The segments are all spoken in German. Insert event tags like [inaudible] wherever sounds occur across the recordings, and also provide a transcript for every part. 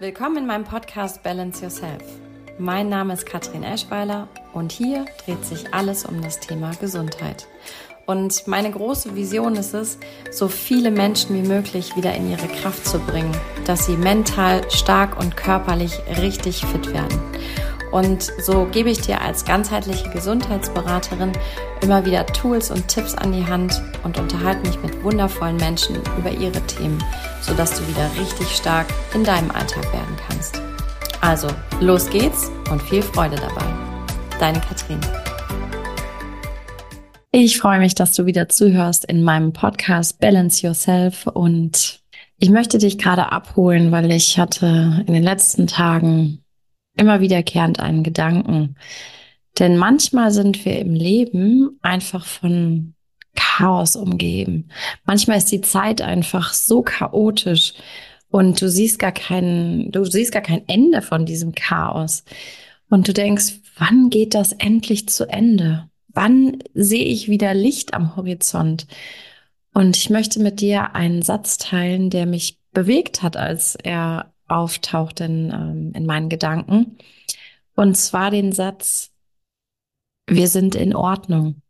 Willkommen in meinem Podcast Balance Yourself. Mein Name ist Katrin Eschweiler und hier dreht sich alles um das Thema Gesundheit. Und meine große Vision ist es, so viele Menschen wie möglich wieder in ihre Kraft zu bringen, dass sie mental stark und körperlich richtig fit werden. Und so gebe ich dir als ganzheitliche Gesundheitsberaterin immer wieder Tools und Tipps an die Hand und unterhalte mich mit wundervollen Menschen über ihre Themen, sodass du wieder richtig stark in deinem Alltag werden kannst. Also, los geht's und viel Freude dabei. Deine Katrin. Ich freue mich, dass du wieder zuhörst in meinem Podcast Balance Yourself und ich möchte dich gerade abholen, weil ich hatte in den letzten Tagen immer wiederkehrend einen Gedanken. Denn manchmal sind wir im Leben einfach von Chaos umgeben. Manchmal ist die Zeit einfach so chaotisch und du siehst gar kein, du siehst gar kein Ende von diesem Chaos. Und du denkst, wann geht das endlich zu Ende? Wann sehe ich wieder Licht am Horizont? Und ich möchte mit dir einen Satz teilen, der mich bewegt hat, als er auftaucht in, ähm, in meinen Gedanken. Und zwar den Satz, wir sind in Ordnung.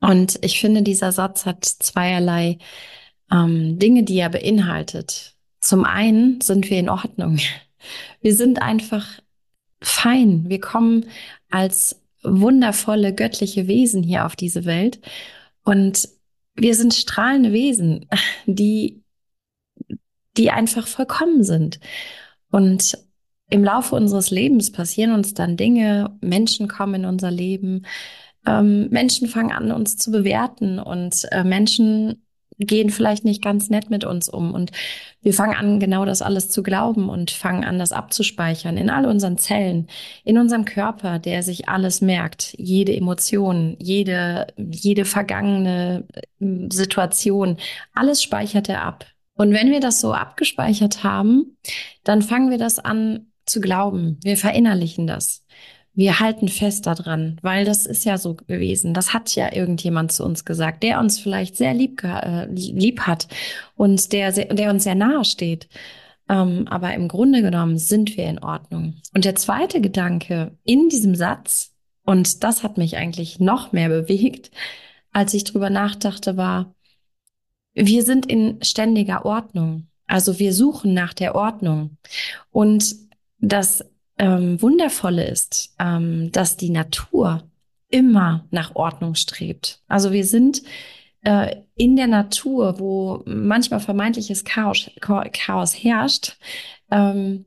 Und ich finde, dieser Satz hat zweierlei ähm, Dinge, die er beinhaltet. Zum einen sind wir in Ordnung. [laughs] Wir sind einfach fein. Wir kommen als wundervolle göttliche Wesen hier auf diese Welt. Und wir sind strahlende Wesen, [laughs] die die einfach vollkommen sind. Und im Laufe unseres Lebens passieren uns dann Dinge, Menschen kommen in unser Leben, ähm, Menschen fangen an, uns zu bewerten und äh, Menschen gehen vielleicht nicht ganz nett mit uns um. Und wir fangen an, genau das alles zu glauben und fangen an, das abzuspeichern in all unseren Zellen, in unserem Körper, der sich alles merkt, jede Emotion, jede, jede vergangene äh, Situation, alles speichert er ab. Und wenn wir das so abgespeichert haben, dann fangen wir das an zu glauben. Wir verinnerlichen das. Wir halten fest daran, weil das ist ja so gewesen. Das hat ja irgendjemand zu uns gesagt, der uns vielleicht sehr lieb, äh, lieb hat und der, der uns sehr nahe steht. Ähm, aber im Grunde genommen sind wir in Ordnung. Und der zweite Gedanke in diesem Satz, und das hat mich eigentlich noch mehr bewegt, als ich drüber nachdachte, war, wir sind in ständiger Ordnung. Also wir suchen nach der Ordnung. Und das ähm, Wundervolle ist, ähm, dass die Natur immer nach Ordnung strebt. Also wir sind äh, in der Natur, wo manchmal vermeintliches Chaos, Chaos herrscht, ähm,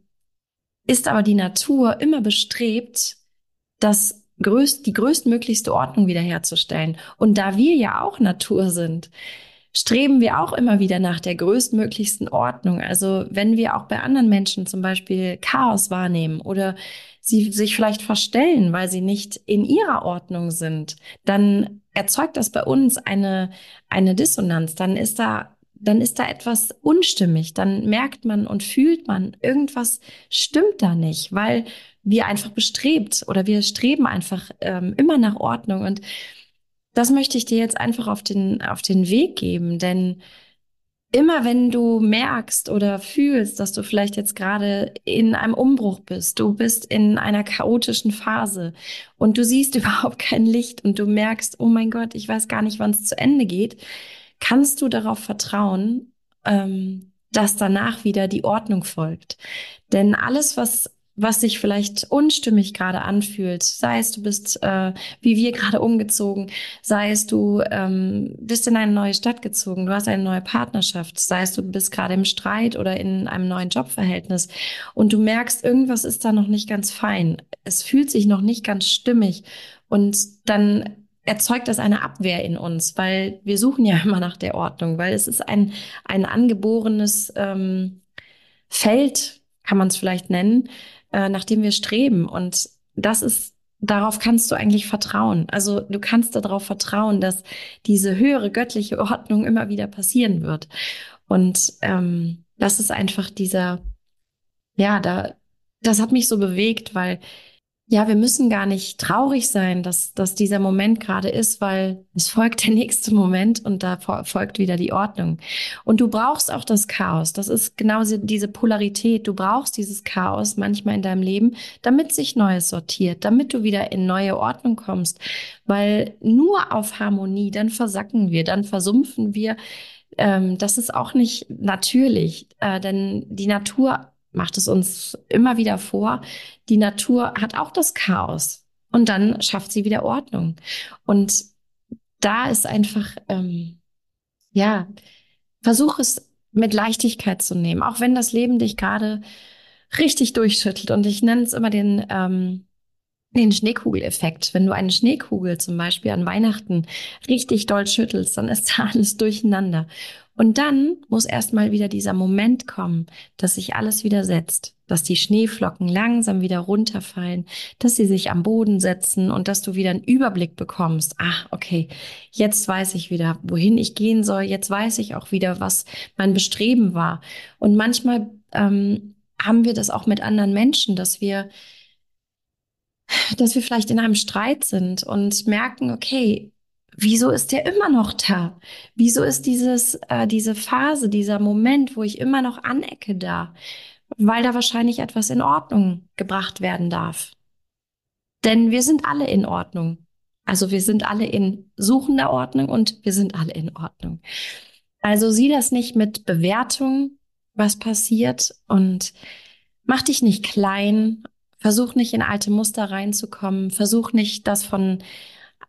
ist aber die Natur immer bestrebt, das größt, die größtmöglichste Ordnung wiederherzustellen. Und da wir ja auch Natur sind, streben wir auch immer wieder nach der größtmöglichsten Ordnung. Also wenn wir auch bei anderen Menschen zum Beispiel Chaos wahrnehmen oder sie sich vielleicht verstellen, weil sie nicht in ihrer Ordnung sind, dann erzeugt das bei uns eine, eine Dissonanz. Dann ist da dann ist da etwas unstimmig. Dann merkt man und fühlt man, irgendwas stimmt da nicht, weil wir einfach bestrebt oder wir streben einfach ähm, immer nach Ordnung. Und das möchte ich dir jetzt einfach auf den, auf den Weg geben, denn immer wenn du merkst oder fühlst, dass du vielleicht jetzt gerade in einem Umbruch bist, du bist in einer chaotischen Phase und du siehst [laughs] überhaupt kein Licht und du merkst, oh mein Gott, ich weiß gar nicht, wann es zu Ende geht, kannst du darauf vertrauen, ähm, dass danach wieder die Ordnung folgt. Denn alles, was was sich vielleicht unstimmig gerade anfühlt, sei es du bist äh, wie wir gerade umgezogen, sei es du ähm, bist in eine neue Stadt gezogen, du hast eine neue Partnerschaft, sei es du bist gerade im Streit oder in einem neuen Jobverhältnis. Und du merkst, irgendwas ist da noch nicht ganz fein, es fühlt sich noch nicht ganz stimmig. Und dann erzeugt das eine Abwehr in uns, weil wir suchen ja [laughs] immer nach der Ordnung, weil es ist ein, ein angeborenes ähm, Feld, kann man es vielleicht nennen, äh, nach dem wir streben. Und das ist, darauf kannst du eigentlich vertrauen. Also du kannst darauf vertrauen, dass diese höhere göttliche Ordnung immer wieder passieren wird. Und ähm, das ist einfach dieser, ja, da, das hat mich so bewegt, weil ja, wir müssen gar nicht traurig sein, dass, dass dieser Moment gerade ist, weil es folgt der nächste Moment und da folgt wieder die Ordnung. Und du brauchst auch das Chaos. Das ist genau diese Polarität. Du brauchst dieses Chaos manchmal in deinem Leben, damit sich Neues sortiert, damit du wieder in neue Ordnung kommst. Weil nur auf Harmonie, dann versacken wir, dann versumpfen wir. Ähm, das ist auch nicht natürlich, äh, denn die Natur macht es uns immer wieder vor, die Natur hat auch das Chaos und dann schafft sie wieder Ordnung. Und da ist einfach, ähm, ja, versuch es mit Leichtigkeit zu nehmen, auch wenn das Leben dich gerade richtig durchschüttelt. Und ich nenne es immer den, ähm, den Schneekugeleffekt. Wenn du eine Schneekugel zum Beispiel an Weihnachten richtig doll schüttelst, dann ist da [laughs] alles durcheinander. Und dann muss erstmal wieder dieser Moment kommen, dass sich alles wieder setzt, dass die Schneeflocken langsam wieder runterfallen, dass sie sich am Boden setzen und dass du wieder einen Überblick bekommst. Ach, okay, jetzt weiß ich wieder, wohin ich gehen soll. Jetzt weiß ich auch wieder, was mein Bestreben war. Und manchmal ähm, haben wir das auch mit anderen Menschen, dass wir dass wir vielleicht in einem Streit sind und merken, okay, wieso ist der immer noch da? Wieso ist dieses, äh, diese Phase, dieser Moment, wo ich immer noch anecke da? Weil da wahrscheinlich etwas in Ordnung gebracht werden darf. Denn wir sind alle in Ordnung. Also wir sind alle in suchender Ordnung und wir sind alle in Ordnung. Also sieh das nicht mit Bewertung, was passiert und mach dich nicht klein, versuch nicht in alte Muster reinzukommen, versuch nicht das von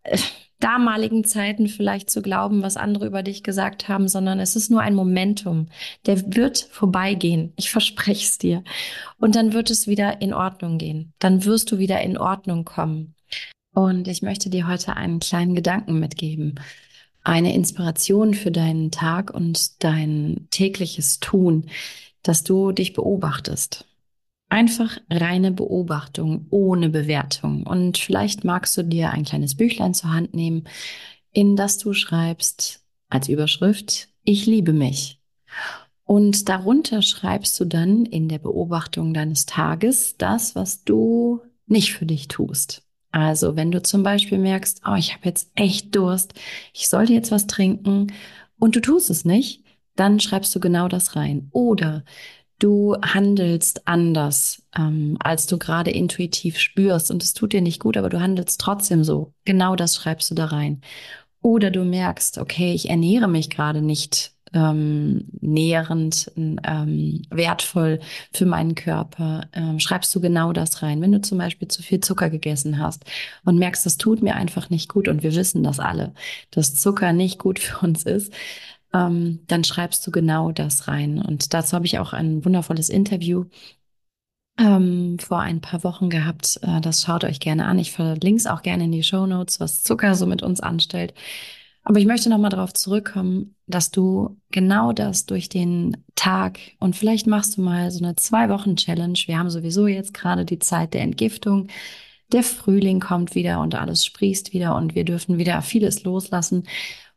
äh, damaligen Zeiten vielleicht zu glauben, was andere über dich gesagt haben, sondern es ist nur ein Momentum. Der wird vorbeigehen. Ich [laughs] verspreche es dir. Und dann wird es wieder in Ordnung gehen. Dann wirst du wieder in Ordnung kommen. Und ich möchte dir heute einen kleinen Gedanken mitgeben. Eine Inspiration für deinen Tag und dein tägliches Tun, dass du dich beobachtest. Einfach reine Beobachtung ohne Bewertung. Und vielleicht magst du dir ein kleines Büchlein zur Hand nehmen, in das du schreibst als Überschrift, ich liebe mich. Und darunter schreibst du dann in der Beobachtung deines Tages das, was du nicht für dich tust. Also wenn du zum Beispiel merkst, oh, ich habe jetzt echt Durst, ich sollte jetzt was trinken und du tust es nicht, dann schreibst du genau das rein. Oder du handelst anders, ähm, als du gerade intuitiv spürst und es tut dir nicht gut, aber du handelst trotzdem so. Genau das schreibst du da rein. Oder du merkst, okay, ich ernähre mich gerade nicht ähm, nährend, ähm, wertvoll für meinen Körper, ähm, schreibst du genau das rein. Wenn du zum Beispiel zu viel Zucker gegessen hast und merkst, das tut mir einfach nicht gut und wir wissen das alle, dass Zucker nicht gut für uns ist, ähm, dann schreibst du genau das rein. Und dazu habe ich auch ein wundervolles Interview ähm, vor ein paar Wochen gehabt. Äh, das schaut euch gerne an. Ich verlinke es auch gerne in die Show Notes, was Zucker so mit uns anstellt. Aber ich möchte nochmal darauf zurückkommen, dass du genau das durch den Tag und vielleicht machst du mal so eine zwei Wochen Challenge. Wir haben sowieso jetzt gerade die Zeit der Entgiftung. Der Frühling kommt wieder und alles sprießt wieder und wir dürfen wieder vieles loslassen.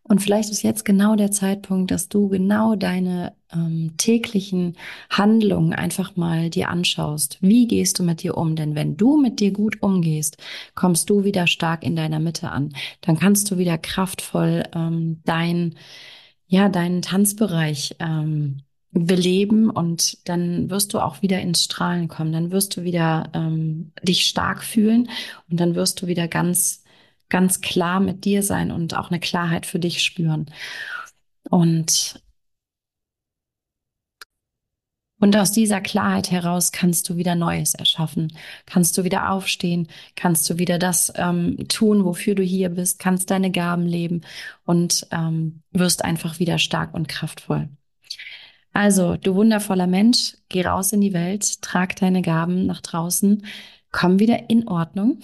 Und vielleicht ist jetzt genau der Zeitpunkt, dass du genau deine ähm, täglichen Handlungen einfach mal dir anschaust. Wie gehst du mit dir um? Denn wenn du mit dir gut umgehst, kommst du wieder stark in deiner Mitte an. Dann kannst du wieder kraftvoll ähm, dein, ja, deinen Tanzbereich ähm, beleben und dann wirst du auch wieder ins Strahlen kommen. Dann wirst du wieder ähm, dich stark fühlen und dann wirst du wieder ganz ganz klar mit dir sein und auch eine Klarheit für dich spüren. Und und aus dieser Klarheit heraus kannst du wieder Neues erschaffen, kannst du wieder aufstehen, kannst du wieder das ähm, tun, wofür du hier bist, kannst deine Gaben leben und ähm, wirst einfach wieder stark und kraftvoll. Also, du wundervoller Mensch, geh raus in die Welt, trag deine Gaben nach draußen, komm wieder in Ordnung,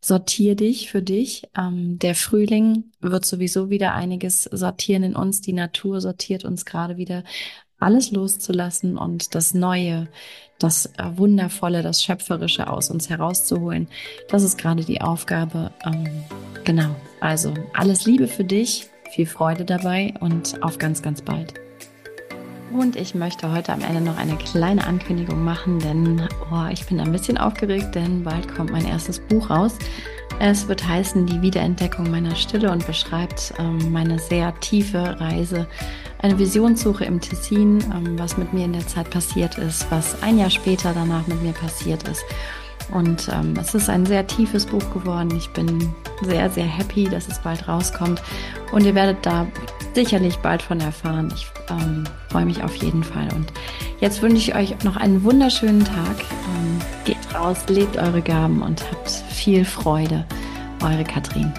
sortier dich für dich. Ähm, der Frühling wird sowieso wieder einiges sortieren in uns. Die Natur sortiert uns gerade wieder alles loszulassen und das Neue, das äh, Wundervolle, das Schöpferische aus uns herauszuholen. Das ist gerade die Aufgabe. Ähm, genau. Also alles Liebe für dich, viel Freude dabei und auf ganz, ganz bald. Und ich möchte heute am Ende noch eine kleine Ankündigung machen, denn oh, ich bin ein bisschen aufgeregt, denn bald kommt mein erstes Buch raus. Es wird heißen Die Wiederentdeckung meiner Stille und beschreibt ähm, meine sehr tiefe Reise, eine Visionssuche im Tessin, ähm, was mit mir in der Zeit passiert ist, was ein Jahr später danach mit mir passiert ist. Und ähm, es ist ein sehr tiefes Buch geworden. Ich bin sehr, sehr happy, dass es bald rauskommt. Und ihr werdet da sicherlich bald von erfahren. Ich ähm, freue mich auf jeden Fall. Und jetzt wünsche ich euch noch einen wunderschönen Tag. Ähm, geht raus, lebt eure Gaben und habt viel Freude. Eure Katrin.